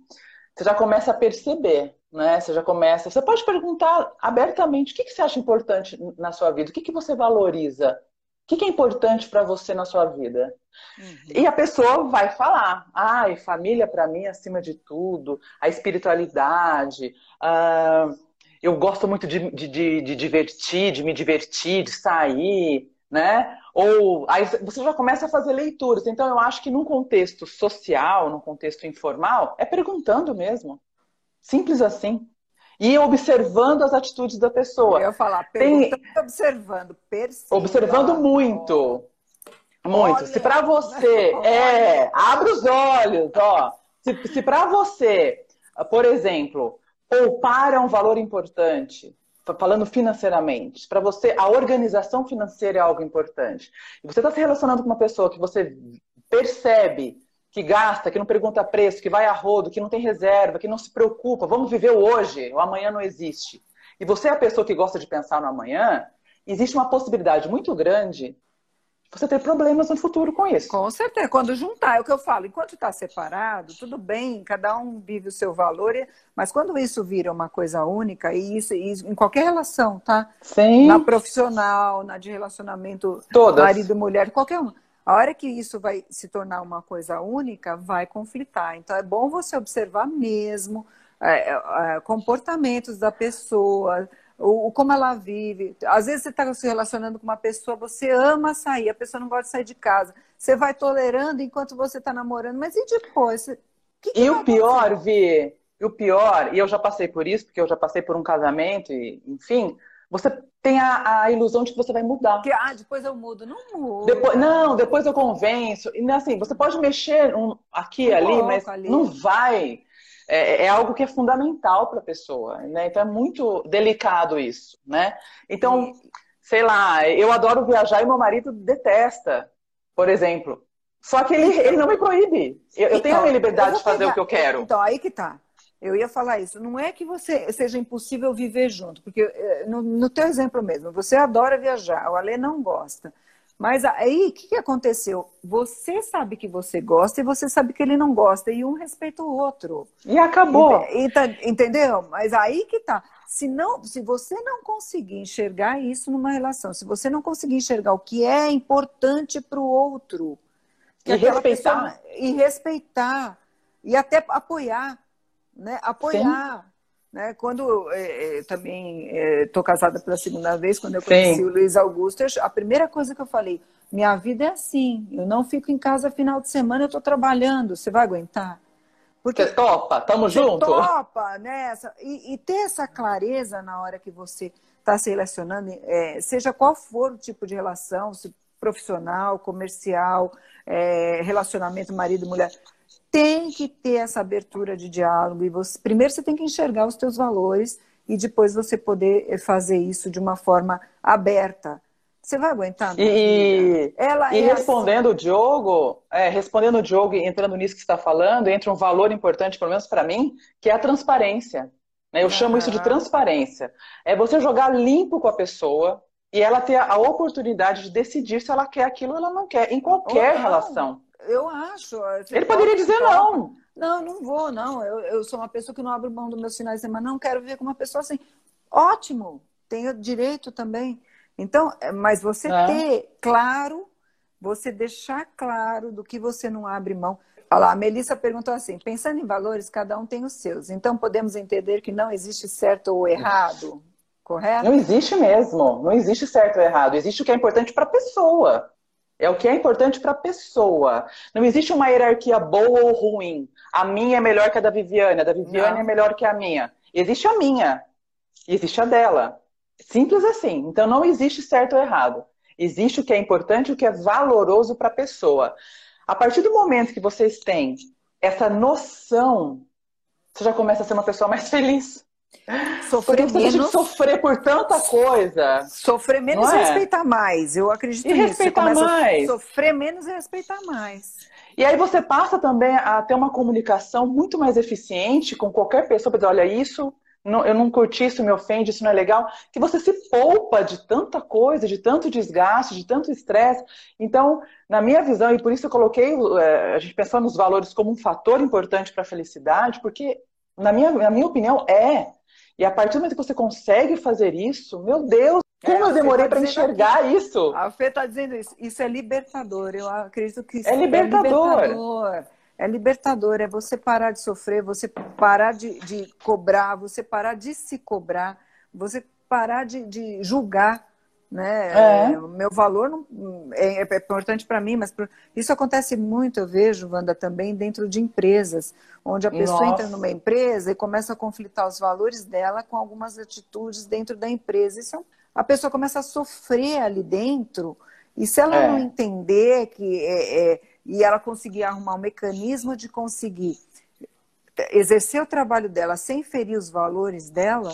S2: você já começa a perceber, né? Você já começa. Você pode perguntar abertamente o que, que você acha importante na sua vida, o que, que você valoriza, o que, que é importante para você na sua vida. Uhum. E a pessoa vai falar, ai, família para mim acima de tudo, a espiritualidade. Uh, eu gosto muito de, de, de, de, divertir, de me divertir, de sair, né? Ou aí você já começa a fazer leituras. Então eu acho que num contexto social, num contexto informal, é perguntando mesmo. Simples assim. E observando as atitudes da pessoa.
S1: Eu ia falar, perguntando Tem... observando,
S2: percebendo. Observando muito. Muito. Olha, se para você é, abre os olhos, ó. Se, se para você, por exemplo, Poupar é um valor importante, falando financeiramente. Para você, a organização financeira é algo importante. E você está se relacionando com uma pessoa que você percebe que gasta, que não pergunta preço, que vai a rodo, que não tem reserva, que não se preocupa, vamos viver o hoje, o amanhã não existe. E você é a pessoa que gosta de pensar no amanhã, existe uma possibilidade muito grande você ter problemas no futuro com isso.
S1: Com certeza. Quando juntar, é o que eu falo, enquanto está separado, tudo bem, cada um vive o seu valor, mas quando isso vira uma coisa única, e isso, isso em qualquer relação, tá?
S2: Sim.
S1: Na profissional, na de relacionamento
S2: Todas.
S1: marido e mulher, qualquer um. A hora que isso vai se tornar uma coisa única, vai conflitar. Então é bom você observar mesmo é, é, é comportamentos da pessoa, o, como ela vive. Às vezes você está se relacionando com uma pessoa, você ama sair, a pessoa não gosta de sair de casa. Você vai tolerando enquanto você está namorando, mas e depois?
S2: Que que e o pior, Vi, o pior, e eu já passei por isso, porque eu já passei por um casamento, e, enfim, você tem a, a, ilusão de que você vai mudar.
S1: Que, ah, depois eu mudo. Não mudo.
S2: Depois, não, depois eu convenço. E assim, você pode mexer um, aqui e ali, mas ali. não vai é, é algo que é fundamental para a pessoa, né? Então é muito delicado isso, né? Então, sei lá, eu adoro viajar e meu marido detesta, por exemplo. Só que ele, ele não me proíbe. Eu, eu tenho a minha então, liberdade de fazer pegar... o que eu quero.
S1: Então, aí que tá. Eu ia falar isso. Não é que você seja impossível viver junto, porque eh, no, no teu exemplo mesmo, você adora viajar, o Ale não gosta. Mas aí, o que, que aconteceu? Você sabe que você gosta e você sabe que ele não gosta, e um respeita o outro.
S2: E acabou.
S1: E, e tá, entendeu? Mas aí que tá. Se, não, se você não conseguir enxergar isso numa relação, se você não conseguir enxergar o que é importante para o outro,
S2: e respeitar.
S1: Pessoa, e respeitar, e até apoiar, né? Apoiar. Sim. Né? Quando é, também estou é, casada pela segunda vez, quando eu conheci Sim. o Luiz Augusto, eu, a primeira coisa que eu falei, minha vida é assim, eu não fico em casa final de semana, eu estou trabalhando, você vai aguentar?
S2: Porque você topa, tamo você junto.
S1: Topa, né? E, e, ter essa clareza na hora que você está se relacionando, é, seja qual for o tipo de relação, se profissional, comercial, é, relacionamento marido-mulher, tem que ter essa abertura de diálogo. E você, primeiro você tem que enxergar os teus valores e depois você poder fazer isso de uma forma aberta. Você vai aguentar?
S2: E, Ela e é respondendo assim. o Diogo, é, respondendo o Diogo e entrando nisso que você está falando, entra um valor importante, pelo menos para mim, que é a transparência. Né? Eu uhum. chamo isso de transparência. É você jogar limpo com a pessoa e ela ter a oportunidade de decidir se ela quer aquilo ou ela não quer, em qualquer relação.
S1: Eu acho.
S2: Ele poderia dizer não.
S1: Não, não vou, não. Eu, eu sou uma pessoa que não abre mão dos meus finais de semana. Não quero viver com uma pessoa assim. Ótimo, tenho direito também. Então, é, mas você é. ter claro, você deixar claro do que você não abre mão. Olha lá, a Melissa perguntou assim: pensando em valores, cada um tem os seus. Então podemos entender que não existe certo ou errado, correto?
S2: Não existe mesmo. Não existe certo ou errado. Existe o que é importante para a pessoa. É o que é importante para a pessoa. Não existe uma hierarquia boa ou ruim. A minha é melhor que a da Viviane, a da Viviane não. é melhor que a minha. Existe a minha. Existe a dela. Simples assim. Então não existe certo ou errado. Existe o que é importante e o que é valoroso para a pessoa. A partir do momento que vocês têm essa noção, você já começa a ser uma pessoa mais (laughs) feliz.
S1: Sofrer Porque
S2: menos. Sofrer por tanta coisa.
S1: Sofrer menos e é? respeitar mais. Eu acredito
S2: e
S1: nisso.
S2: Respeitar mais.
S1: sofrer menos e respeitar mais.
S2: E aí você passa também a ter uma comunicação muito mais eficiente com qualquer pessoa para dizer, olha, isso não, eu não curti, isso me ofende, isso não é legal, que você se poupa de tanta coisa, de tanto desgaste, de tanto estresse. Então, na minha visão, e por isso eu coloquei é, a gente pensando nos valores como um fator importante para a felicidade, porque, na minha, na minha opinião, é. E a partir do momento que você consegue fazer isso, meu Deus, como é, eu demorei tá para enxergar aqui, isso?
S1: A Fê está dizendo isso. Isso é libertador. Eu acredito que isso
S2: é libertador. É libertador.
S1: É libertador, é você parar de sofrer, você parar de, de cobrar, você parar de se cobrar, você parar de, de julgar. Né? É. O meu valor não, é, é importante para mim, mas isso acontece muito, eu vejo, Wanda, também dentro de empresas, onde a pessoa Nossa. entra numa empresa e começa a conflitar os valores dela com algumas atitudes dentro da empresa. Isso, é a pessoa começa a sofrer ali dentro, e se ela é. não entender que é, é e ela conseguir arrumar um mecanismo de conseguir exercer o trabalho dela sem ferir os valores dela.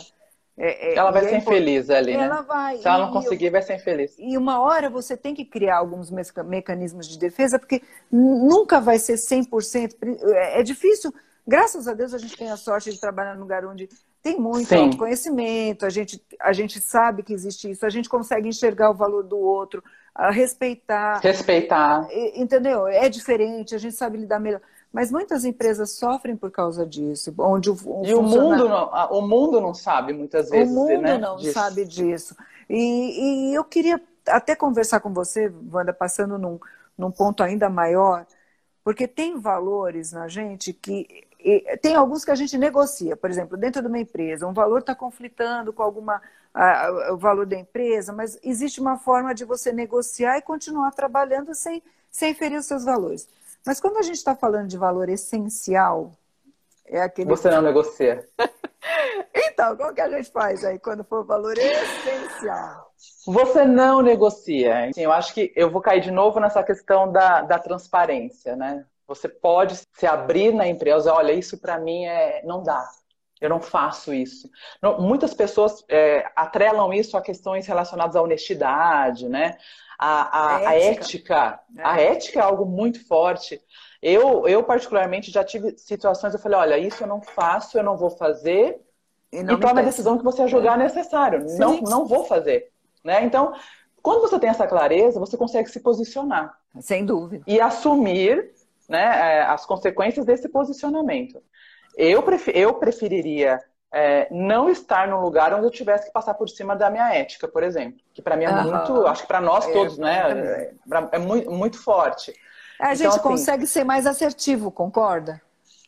S2: É, é, ela vai ser infeliz ali,
S1: ela né? Vai,
S2: Se ela não conseguir, vai ser infeliz.
S1: E uma hora você tem que criar alguns mecanismos de defesa, porque nunca vai ser 100%. É, é difícil. Graças a Deus a gente tem a sorte de trabalhar num lugar onde tem muito Sim. autoconhecimento, a gente, a gente sabe que existe isso, a gente consegue enxergar o valor do outro, respeitar.
S2: Respeitar.
S1: Entendeu? É diferente, a gente sabe lidar melhor. Mas muitas empresas sofrem por causa disso. Onde o,
S2: o e o mundo, não, o mundo não sabe muitas vezes.
S1: O mundo
S2: né,
S1: não disso. sabe disso. E, e, eu queria até conversar com você, Wanda, passando num, num ponto ainda maior, porque tem valores na gente que e tem alguns que a gente negocia, por exemplo, dentro de uma empresa, um valor está conflitando com alguma a, o valor da empresa, mas existe uma forma de você negociar e continuar trabalhando sem, sem ferir os seus valores. Mas quando a gente está falando de valor essencial, é aquele.
S2: Você não negocia. (laughs)
S1: então, como que a gente faz aí quando for valor essencial?
S2: Você não negocia. Assim, eu acho que eu vou cair de novo nessa questão da, da transparência, né? Você pode se abrir na empresa, olha, isso para mim é, não dá. Eu não faço isso. Não, muitas pessoas é, atrelam isso a questões relacionadas à honestidade, né? A, a, a ética. A ética. É. a ética é algo muito forte. Eu, eu, particularmente, já tive situações, eu falei, olha, isso eu não faço, eu não vou fazer, e, e tome a decisão que você julgar é. necessário. Sim. Não, não vou fazer. Né? Então, quando você tem essa clareza, você consegue se posicionar.
S1: Sem dúvida.
S2: E assumir né, é, as consequências desse posicionamento. Eu, pref eu preferiria é, não estar num lugar onde eu tivesse que passar por cima da minha ética, por exemplo. Que para mim é uhum. muito, acho que para nós todos, é, né? É, é muito, muito forte.
S1: A então, gente assim, consegue ser mais assertivo, concorda?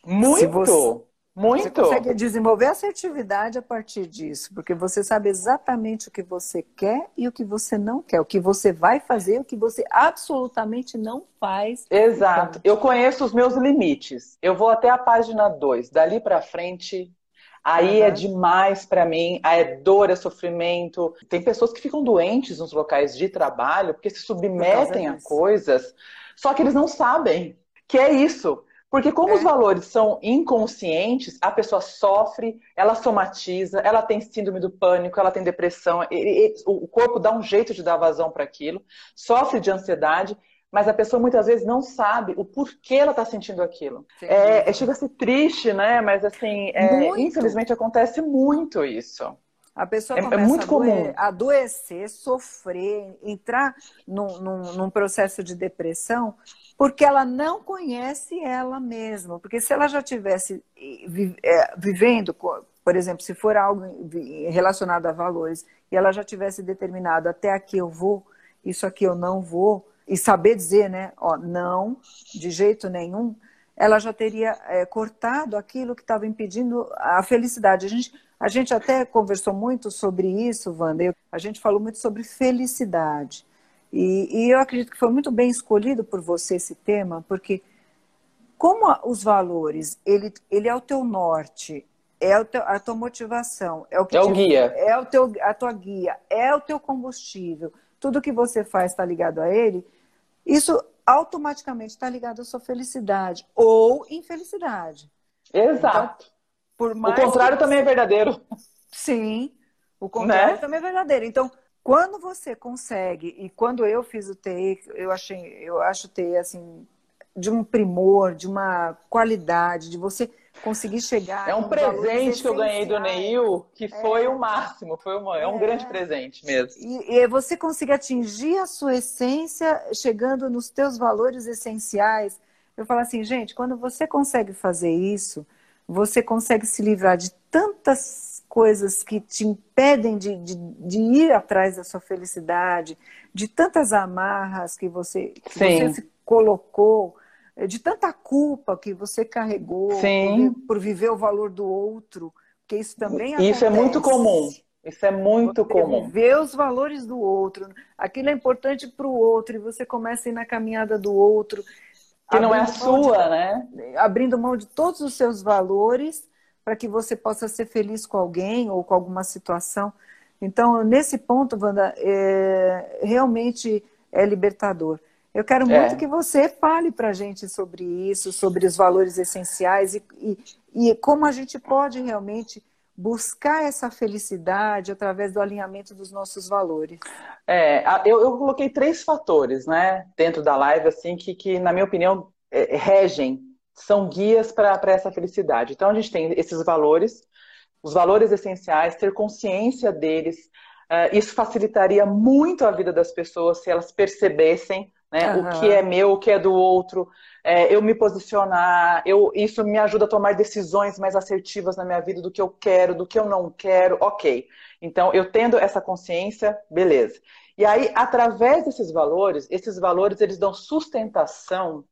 S2: Muito! Você, muito! Você
S1: consegue desenvolver assertividade a partir disso, porque você sabe exatamente o que você quer e o que você não quer, o que você vai fazer e o que você absolutamente não faz.
S2: Exato. Eu conheço os meus limites. Eu vou até a página 2. Dali para frente, Aí uhum. é demais para mim, aí é dor, é sofrimento. Tem pessoas que ficam doentes nos locais de trabalho porque se submetem a coisas, só que eles não sabem que é isso. Porque como é. os valores são inconscientes, a pessoa sofre, ela somatiza, ela tem síndrome do pânico, ela tem depressão, e, e, o corpo dá um jeito de dar vazão para aquilo, sofre de ansiedade mas a pessoa muitas vezes não sabe o porquê ela está sentindo aquilo. É, é, chega a ser triste, né? Mas assim, é, infelizmente acontece muito isso.
S1: A pessoa é, é começa é muito a comum. adoecer, sofrer, entrar num, num, num, processo de depressão, porque ela não conhece ela mesma. Porque se ela já tivesse é, vivendo, por exemplo, se for algo relacionado a valores, e ela já tivesse determinado até aqui eu vou, isso aqui eu não vou, e saber dizer, né, ó, não, de jeito nenhum, ela já teria é, cortado aquilo que estava impedindo a felicidade. A gente, a gente até conversou muito sobre isso, Wanda, a gente falou muito sobre felicidade. E, e, eu acredito que foi muito bem escolhido por você esse tema, porque como os valores, ele, ele é o teu norte, é teu, a tua motivação, é o, que
S2: é o te, guia,
S1: é o teu, a tua guia, é o teu combustível. Tudo que você faz está ligado a ele isso automaticamente está ligado à sua felicidade ou infelicidade.
S2: Exato. Então, por mais o contrário você... também é verdadeiro.
S1: Sim, o contrário né? também é verdadeiro. Então, quando você consegue, e quando eu fiz o TI, eu achei, eu acho o TI assim, de um primor, de uma qualidade, de você conseguir chegar.
S2: É um presente que eu ganhei do Neil, que é. foi o máximo, foi uma, é um é. grande presente mesmo.
S1: E, e você conseguir atingir a sua essência chegando nos teus valores essenciais. Eu falo assim, gente, quando você consegue fazer isso, você consegue se livrar de tantas coisas que te impedem de, de, de ir atrás da sua felicidade, de tantas amarras que você, que você se colocou é, de tanta culpa que você carregou por, por, viver o valor do outro, porque isso também acontece.
S2: Isso é muito comum. Isso é muito você comum.
S1: Viver os valores do outro. Aquilo é importante para o outro e você começa a ir na caminhada do outro.
S2: Que não é a sua, de, né?
S1: Abrindo mão de todos os seus valores para que você possa ser feliz com alguém ou com alguma situação. Então, nesse ponto, Wanda, é, realmente é libertador. Eu quero é. muito que você fale para a gente sobre isso, sobre os valores essenciais e, e, e, como a gente pode realmente buscar essa felicidade através do alinhamento dos nossos valores.
S2: É, eu, eu coloquei três fatores, né, dentro da live, assim, que, que na minha opinião, é, regem, são guias para essa felicidade. Então, a gente tem esses valores, os valores essenciais, ter consciência deles. Uh, isso facilitaria muito a vida das pessoas se elas percebessem né? Uhum. O que é meu, o que é do outro, é, eu me posicionar, eu, isso me ajuda a tomar decisões mais assertivas na minha vida do que eu quero, do que eu não quero, ok. Então, eu tendo essa consciência, beleza. E aí, através desses valores, esses valores eles dão sustentação,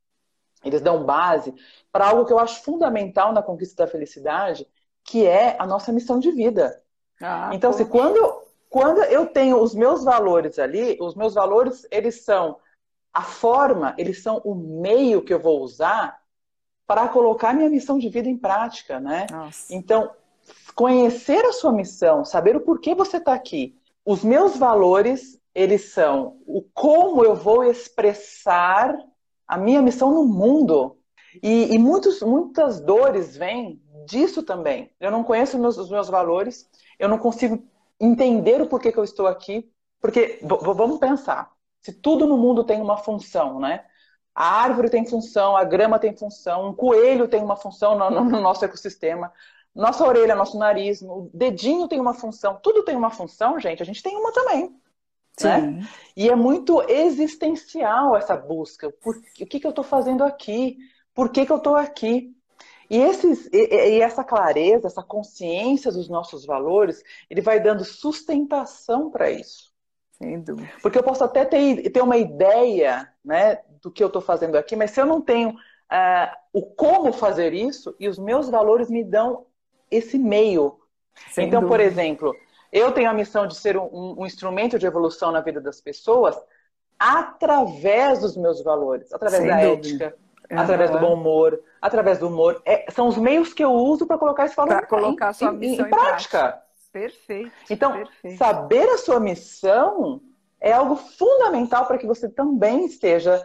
S2: eles dão base para algo que eu acho fundamental na conquista da felicidade, que é a nossa missão de vida. Ah, então, se quando, quando eu tenho os meus valores ali, os meus valores eles são a forma, eles são o meio que eu vou usar para colocar minha missão de vida em prática, né? Nossa. Então, conhecer a sua missão, saber o porquê você está aqui. Os meus valores, eles são o como eu vou expressar a minha missão no mundo. E, e muitos, muitas dores vêm disso também. Eu não conheço meus, os meus valores, eu não consigo entender o porquê que eu estou aqui. Porque, vamos pensar, se tudo no mundo tem uma função, né? A árvore tem função, a grama tem função, um coelho tem uma função no, no nosso ecossistema, nossa orelha, nosso nariz, o dedinho tem uma função, tudo tem uma função, gente, a gente tem uma também. Né? E é muito existencial essa busca. Por, o que, que eu estou fazendo aqui? Por que, que eu estou aqui? E, esses, e, e, essa clareza, essa consciência dos nossos valores, ele vai dando sustentação para isso.
S1: Sem dúvida.
S2: Porque eu posso até ter, ter uma ideia né, do que eu estou fazendo aqui, mas se eu não tenho uh, o como fazer isso, e os meus valores me dão esse meio. Sem então, dúvida. por exemplo, eu tenho a missão de ser um, um instrumento de evolução na vida das pessoas através dos meus valores, através Sem da dúvida. ética, uhum. através do bom humor, através do humor. É, são os meios que eu uso para colocar esse valor
S1: pra colocar em, sua missão em, em prática. Perfeito.
S2: Então,
S1: perfeito.
S2: saber a sua missão é algo fundamental para que você também esteja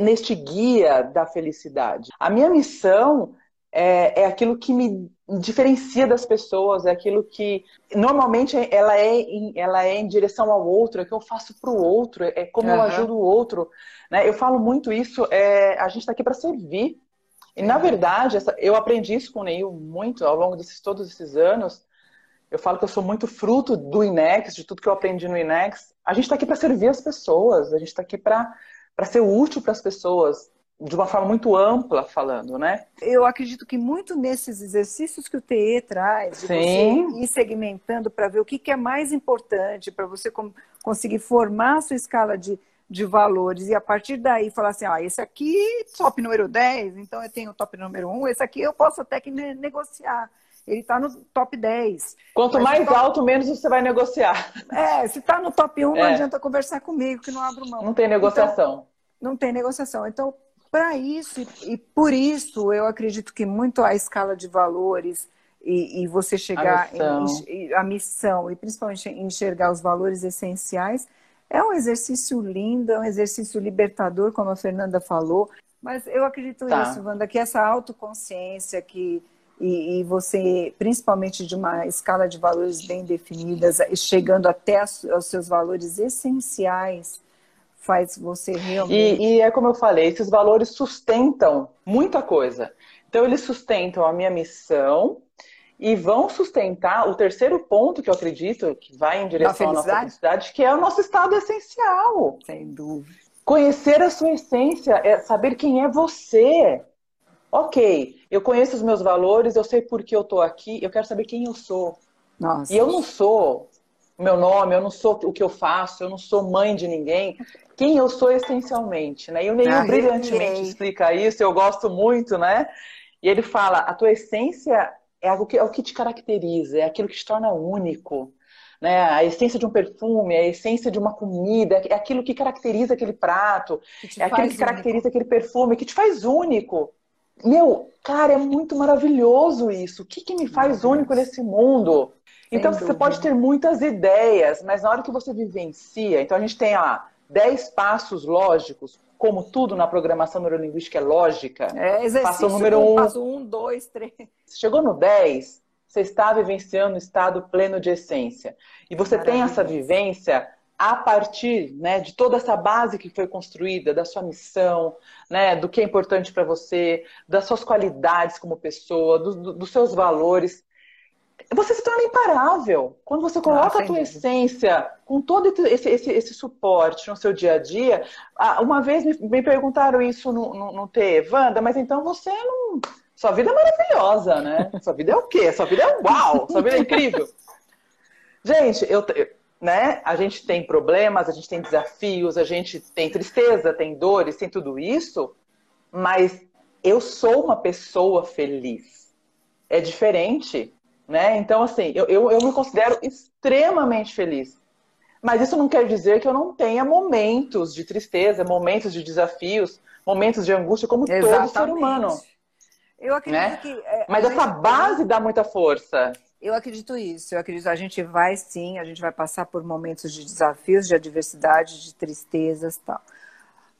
S2: neste guia da felicidade. A minha missão é, é aquilo que me diferencia das pessoas, é aquilo que normalmente ela é em, ela é em direção ao outro, é que eu faço para o outro, é como uhum. eu ajudo o outro. Né? Eu falo muito isso, é, a gente está aqui para servir. E na verdade, essa, eu aprendi isso com o Neil muito ao longo desses todos esses anos. Eu falo que eu sou muito fruto do INEX, de tudo que eu aprendi no INEX. A gente está aqui para servir as pessoas, a gente está aqui para ser útil para as pessoas de uma forma muito ampla falando, né?
S1: Eu acredito que muito nesses exercícios que o TE traz, de Sim. você ir segmentando para ver o que, que é mais importante, para você conseguir formar a sua escala de, de valores e a partir daí falar assim, ah, esse aqui top número 10, então eu tenho o top número 1, esse aqui eu posso até que negociar. Ele está no top 10.
S2: Quanto mais top... alto, menos você vai negociar.
S1: É, se está no top 1, é. não adianta conversar comigo, que não abro mão.
S2: Não tem negociação.
S1: Então, não tem negociação. Então, para isso, e, e, por isso, eu acredito que muito a escala de valores e, e você chegar a missão. Em, a missão, e principalmente enxergar os valores essenciais, é um exercício lindo, é um exercício libertador, como a Fernanda falou. Mas eu acredito tá. isso, Wanda, que essa autoconsciência que e, e, você, principalmente de uma escala de valores bem definidas, chegando até aos seus valores essenciais, faz você realmente.
S2: E, e, é como eu falei, esses valores sustentam muita coisa. Então, eles sustentam a minha missão e vão sustentar o terceiro ponto que eu acredito que vai em direção à nossa felicidade, que é o nosso estado essencial.
S1: Sem dúvida.
S2: Conhecer a sua essência, é saber quem é você. Ok, eu conheço os meus valores, eu sei por que eu estou aqui, eu quero saber quem eu sou.
S1: Nossa.
S2: E eu não sou o meu nome, eu não sou o que eu faço, eu não sou mãe de ninguém. Quem eu sou essencialmente, né? E o Neil ah, brilhantemente explica isso, eu gosto muito, né? E ele fala, a tua essência é o que, é o que te caracteriza, é aquilo que te torna único. Né? A essência de um perfume, a essência de uma comida, é aquilo que caracteriza aquele prato, é aquilo que caracteriza aquele perfume, que te faz único. Meu, cara, é muito maravilhoso isso. O que, que me faz único nesse mundo? Então você pode ter muitas ideias, mas na hora que você vivencia, então a gente tem lá 10 passos lógicos, como tudo na programação neurolinguística é lógica.
S1: É, exercício passo número um, um. Passo um, dois, três.
S2: Chegou no 10, você está vivenciando o estado pleno de essência. E você Maravilha. tem essa vivência a partir né, de toda essa base que foi construída, da sua missão, né, do que é importante para você, das suas qualidades como pessoa, do, do, dos seus valores você se torna imparável. Quando você coloca ah, a tua essência com todo esse, esse, esse, suporte no seu dia a dia. Uma vez me, me perguntaram isso no, no, no T, Wanda, mas então você não. Sua vida é maravilhosa, né? Sua vida é o quê? Sua vida é uau! Sua vida é incrível. (laughs) Gente, eu, né? A gente tem problemas, a gente tem desafios, a gente tem tristeza, tem dores, tem tudo isso, mas eu sou uma pessoa feliz. É diferente né? Então, assim, eu, eu, eu me considero extremamente feliz. Mas isso não quer dizer que eu não tenha momentos de tristeza, momentos de desafios, momentos de angústia, como Exatamente. todo ser humano.
S1: Eu acredito né? que.
S2: É, Mas essa base dá muita força.
S1: Eu acredito isso. Eu acredito a gente vai sim, a gente vai passar por momentos de desafios, de adversidade, de tristezas, tal.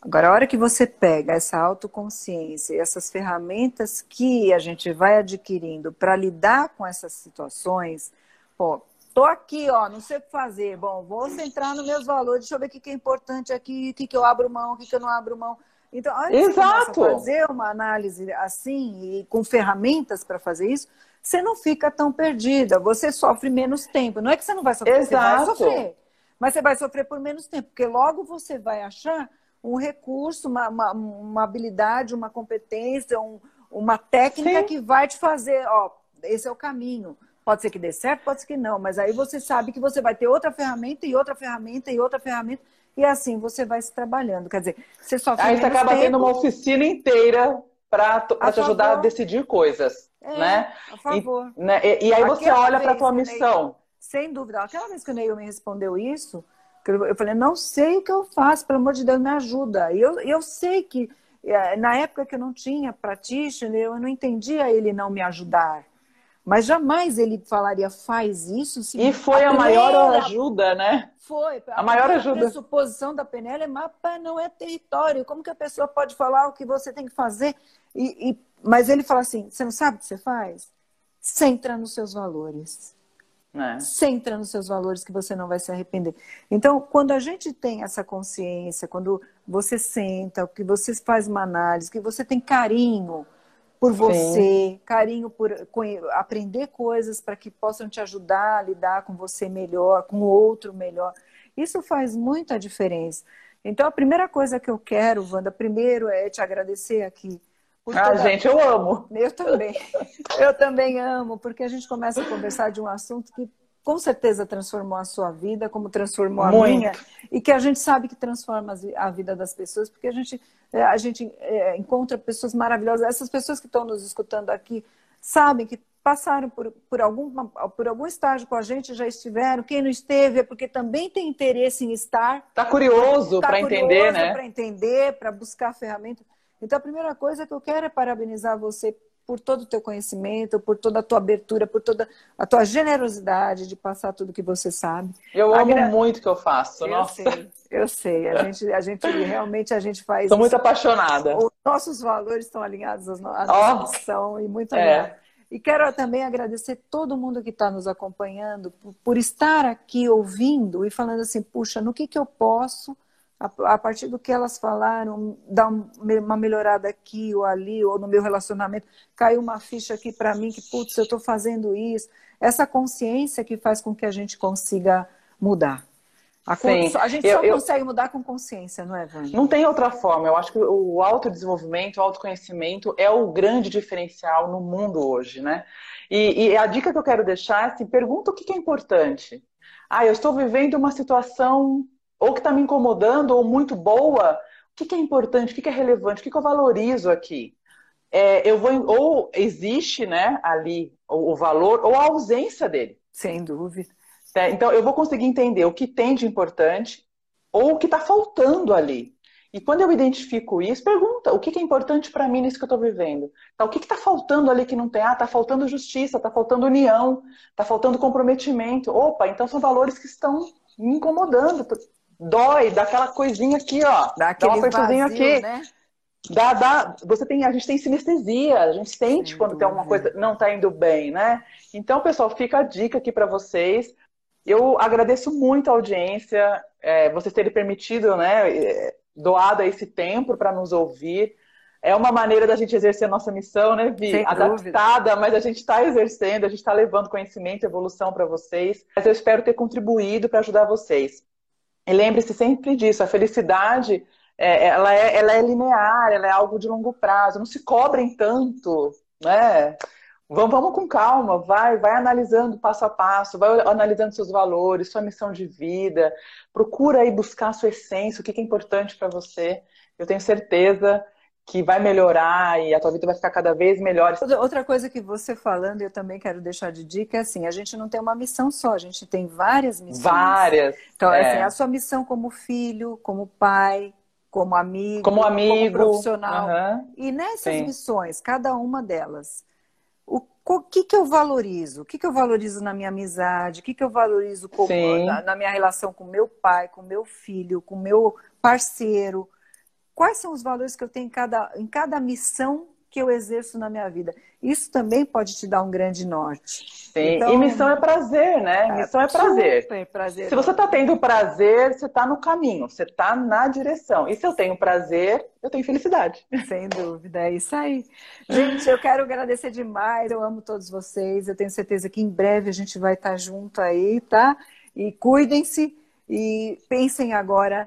S1: Agora, a hora que você pega essa autoconsciência, essas ferramentas que a gente vai adquirindo para lidar com essas situações, pô, tô aqui, ó, não sei o que fazer. Bom, vou centrar nos meus valores, deixa eu ver o que é importante aqui, o que, que eu abro mão, o que, que eu não abro mão. Então, antes de você fazer uma análise assim e com ferramentas para fazer isso, você não fica tão perdida, você sofre menos tempo. Não é que você não vai sofrer, Exato. você vai sofrer, mas você vai sofrer por menos tempo, porque logo você vai achar um recurso, uma, uma, uma habilidade, uma competência, um, uma técnica Sim. que vai te fazer, ó, esse é o caminho. Pode ser que dê certo, pode ser que não, mas aí você sabe que você vai ter outra ferramenta e outra ferramenta e outra ferramenta, e assim você vai se trabalhando. Quer dizer, você só
S2: Aí você acaba tempo... tendo uma oficina inteira para te ajudar a decidir coisas. É, né?
S1: A favor.
S2: E, né? e, e aí você olha para a tua missão.
S1: sem dúvida. Aquela vez que o Neil me respondeu isso, eu falei, não sei o que eu faço, pelo amor de Deus, me ajuda. E eu, eu sei que, é, na época que eu não tinha practitioner, eu não entendia ele não me ajudar. Mas jamais ele falaria, faz isso.
S2: e foi a, a maior ajuda, né?
S1: Foi.
S2: A, a maior ajuda.
S1: A suposição da PNL é mapa não é território. Como que a pessoa pode falar o que você tem que fazer? E, e, mas ele fala assim, você não sabe o que você faz? Centra nos seus valores. É. Centra nos seus valores que você não vai se arrepender. Então, quando a gente tem essa consciência, quando você senta, que você faz uma análise, que você tem carinho por você, carinho por aprender coisas para que possam te ajudar a lidar com você melhor, com o outro melhor. Isso faz muita diferença. Então, a primeira coisa que eu quero, Wanda, primeiro é te agradecer aqui.
S2: Ah, toda... gente, eu amo.
S1: Eu também. Eu também amo, porque a gente começa a conversar de um assunto que com certeza transformou a sua vida, como transformou a Muito. minha, e que a gente sabe que transforma a vida das pessoas, porque a gente, é, a gente é, encontra pessoas maravilhosas. Essas pessoas que estão nos escutando aqui sabem que passaram por, por, algum, por algum estágio com a gente, já estiveram. Quem não esteve é porque também tem interesse em estar.
S2: Está curioso tá para entender, né?
S1: Para entender, para buscar ferramentas. Então, a primeira coisa que eu quero é parabenizar você por todo o teu conhecimento, por toda a tua abertura, por toda a tua generosidade de passar tudo que você sabe.
S2: Eu amo Agra... muito o que eu faço,
S1: eu
S2: nossa.
S1: Sei, eu sei, a gente, a gente realmente a gente faz.
S2: Estou muito apaixonada.
S1: Os nossos valores estão alinhados à nossa oh, missão e muito é. E quero também agradecer todo mundo que está nos acompanhando por, por, estar aqui ouvindo e falando assim, puxa, no que, que eu posso a, partir do que elas falaram, dar uma melhorada aqui ou ali, ou no meu relacionamento, caiu uma ficha aqui para mim que, putz, eu estou fazendo isso. Essa consciência que faz com que a gente consiga mudar. A, Sim, a gente só eu, consegue mudar com consciência, não é, Vânia?
S2: Não tem outra forma. Eu acho que o autodesenvolvimento, o autoconhecimento é o grande diferencial no mundo hoje, né? E, e a dica que eu quero deixar é assim, pergunta o que é importante. Ah, eu estou vivendo uma situação ou que está me incomodando, ou muito boa, o que, que é importante, o que, que é relevante, o que, que eu valorizo aqui? É, eu vou, ou existe né, ali o, o, valor, ou a ausência dele.
S1: Sem dúvida.
S2: É, então, eu vou conseguir entender o que tem de importante ou o que está faltando ali. E quando eu identifico isso, pergunta o que, que é importante para mim nisso que eu estou vivendo. Tá, o que está faltando ali que não tem? Ah, está faltando justiça, está faltando união, está faltando comprometimento. Opa, então são valores que estão me incomodando dói, dá aquela coisinha aqui, ó.
S1: Dá, dá um apertozinho aqui. Né?
S2: Dá, dá, você tem, a gente tem sinestesia, a gente sente Sem quando dúvida. tem alguma coisa não tá indo bem, né? Então, pessoal, fica a dica aqui para vocês. Eu agradeço muito a audiência, é, vocês terem permitido, né, é, doado esse tempo para nos ouvir. É uma maneira da gente exercer a nossa missão, né, Vi? Sem Adaptada, dúvida. mas a gente está exercendo, a gente está levando conhecimento e evolução para vocês. Mas eu espero ter contribuído para ajudar vocês. E lembre-se sempre disso, a felicidade é, ela, é, ela é linear, ela é algo de longo prazo, não se cobrem tanto, né? Vamos, vamos com calma, vai, vai analisando passo a passo, vai analisando seus valores, sua missão de vida, procura aí buscar a sua essência, o que é importante para você. Eu tenho certeza que vai melhorar e a tua vida vai ficar cada vez melhor.
S1: Outra coisa que você falando, eu também quero deixar de dica, é assim, a gente não tem uma missão só, a gente tem várias missões.
S2: Várias.
S1: Então, é. assim, a sua missão como filho, como pai, como amigo,
S2: como, amigo,
S1: como profissional. Uhum. E nessas Sim. missões, cada uma delas, o, o que, que eu valorizo? O que, que eu valorizo na minha amizade? O que, que eu valorizo como, na, na minha relação com meu pai, com meu filho, com meu parceiro? Quais são os valores que eu tenho em cada, em cada missão que eu exerço na minha vida. Isso também pode te dar um grande norte.
S2: Sim, então, e missão é prazer, né? É, missão é prazer.
S1: prazer.
S2: Se você está tendo prazer, você está no caminho, você está na direção. E se eu tenho prazer, eu tenho felicidade.
S1: Sem dúvida, é isso aí. Gente, eu quero agradecer demais, eu amo todos vocês. Eu tenho certeza que em breve a gente vai estar junto aí, tá? E cuidem-se e pensem agora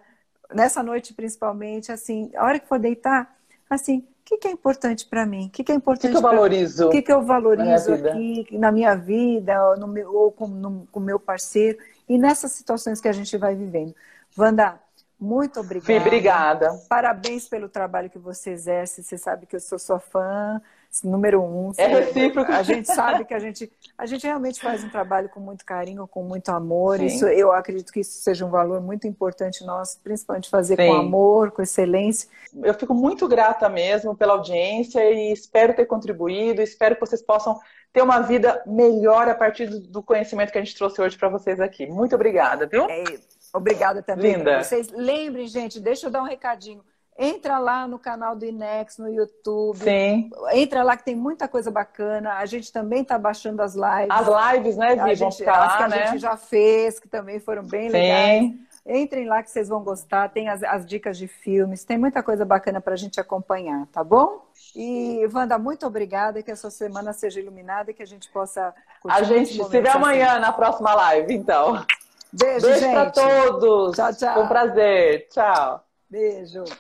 S1: nessa noite principalmente, assim, a hora que for deitar, assim, que, que é importante para mim? O que, que é importante? O
S2: que, que eu valorizo?
S1: O que, que eu valorizo na aqui na minha vida, ou, no meu, ou com o meu parceiro, e nessas situações que a gente vai vivendo. Wanda, muito obrigada.
S2: Fih, obrigada.
S1: Parabéns pelo trabalho que você exerce. Você sabe que eu sou sua fã número um.
S2: É recíproco.
S1: A gente sabe que a gente, a gente realmente faz um trabalho com muito carinho, com muito amor. Isso, eu acredito que isso seja um valor muito importante nosso, principalmente fazer Sim. com amor, com excelência.
S2: Eu fico muito grata mesmo pela audiência e espero ter contribuído. Espero que vocês possam ter uma vida melhor a partir do conhecimento que a gente trouxe hoje para vocês aqui. Muito obrigada, viu?
S1: É, obrigada também.
S2: Linda.
S1: Vocês lembrem, gente, deixa eu dar um recadinho. Entra lá no canal do Inex, no YouTube.
S2: Sim.
S1: Entra lá que tem muita coisa bacana. A gente também está baixando as lives.
S2: As lives, né, Vi?
S1: Vão ficar lá, que a né? gente já fez, que também foram bem Sim. legais. Entrem lá que vocês vão gostar. Tem as, as dicas de filmes. Tem muita coisa bacana para a gente acompanhar, tá bom? E, Wanda, muito obrigada. Que a sua semana seja iluminada e que a gente possa...
S2: A gente se vê amanhã assim. na próxima live, então.
S1: Beijo, Beijo
S2: para todos.
S1: Tchau, tchau.
S2: Foi um prazer. Tchau.
S1: Beijo.